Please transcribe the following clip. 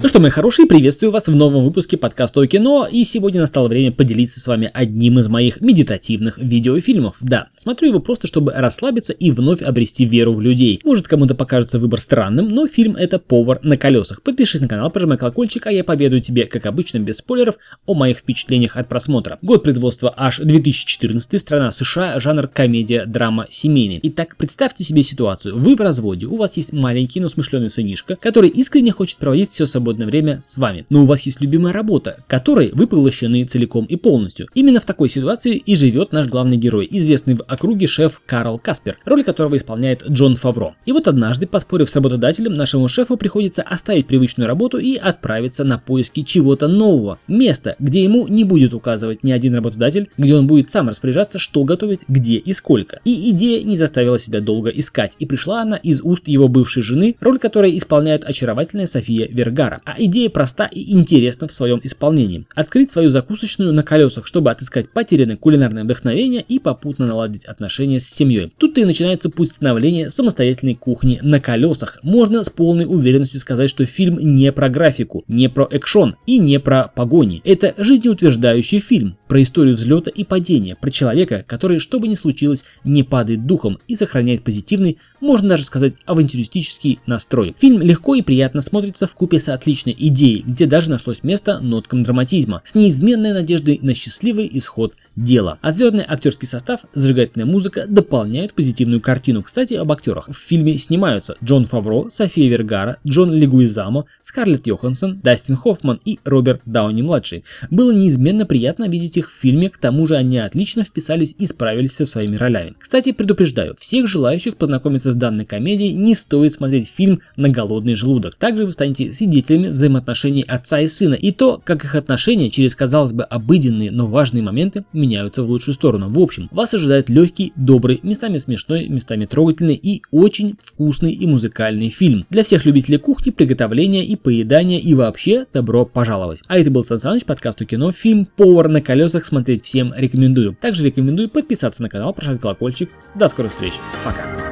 Ну что, мои хорошие, приветствую вас в новом выпуске подкаста о кино, и сегодня настало время поделиться с вами одним из моих медитативных видеофильмов. Да, смотрю его просто, чтобы расслабиться и вновь обрести веру в людей. Может кому-то покажется выбор странным, но фильм это «Повар на колесах». Подпишись на канал, прожимай колокольчик, а я поведаю тебе, как обычно, без спойлеров, о моих впечатлениях от просмотра. Год производства аж 2014, страна США, жанр комедия, драма, семейный. Итак, представьте себе ситуацию. Вы в разводе, у вас есть маленький, но смышленый сынишка, который искренне хочет проводить все собой свободное время с вами. Но у вас есть любимая работа, которой вы поглощены целиком и полностью. Именно в такой ситуации и живет наш главный герой, известный в округе шеф Карл Каспер, роль которого исполняет Джон Фавро. И вот однажды, поспорив с работодателем, нашему шефу приходится оставить привычную работу и отправиться на поиски чего-то нового. Место, где ему не будет указывать ни один работодатель, где он будет сам распоряжаться, что готовить, где и сколько. И идея не заставила себя долго искать, и пришла она из уст его бывшей жены, роль которой исполняет очаровательная София Вергара а идея проста и интересна в своем исполнении. Открыть свою закусочную на колесах, чтобы отыскать потерянное кулинарное вдохновение и попутно наладить отношения с семьей. Тут и начинается путь становления самостоятельной кухни на колесах. Можно с полной уверенностью сказать, что фильм не про графику, не про экшон и не про погони. Это жизнеутверждающий фильм про историю взлета и падения, про человека, который, что бы ни случилось, не падает духом и сохраняет позитивный, можно даже сказать, авантюристический настрой. Фильм легко и приятно смотрится в купе с отличной идеей, где даже нашлось место ноткам драматизма, с неизменной надеждой на счастливый исход дела. А звездный актерский состав, зажигательная музыка дополняют позитивную картину. Кстати, об актерах. В фильме снимаются Джон Фавро, София Вергара, Джон Легуизамо, Скарлетт Йоханссон, Дастин Хоффман и Роберт Дауни-младший. Было неизменно приятно видеть их в фильме, к тому же они отлично вписались и справились со своими ролями. Кстати, предупреждаю, всех желающих познакомиться с данной комедией не стоит смотреть фильм на голодный желудок. Также вы станете свидетелями взаимоотношений отца и сына и то, как их отношения через, казалось бы, обыденные, но важные моменты меняются в лучшую сторону. В общем, вас ожидает легкий, добрый, местами смешной, местами трогательный и очень вкусный и музыкальный фильм. Для всех любителей кухни, приготовления и поедания и вообще добро пожаловать. А это был Сан Саныч, подкаст кино, фильм «Повар на колесах» смотреть всем рекомендую. Также рекомендую подписаться на канал, прожать колокольчик. До скорых встреч. Пока.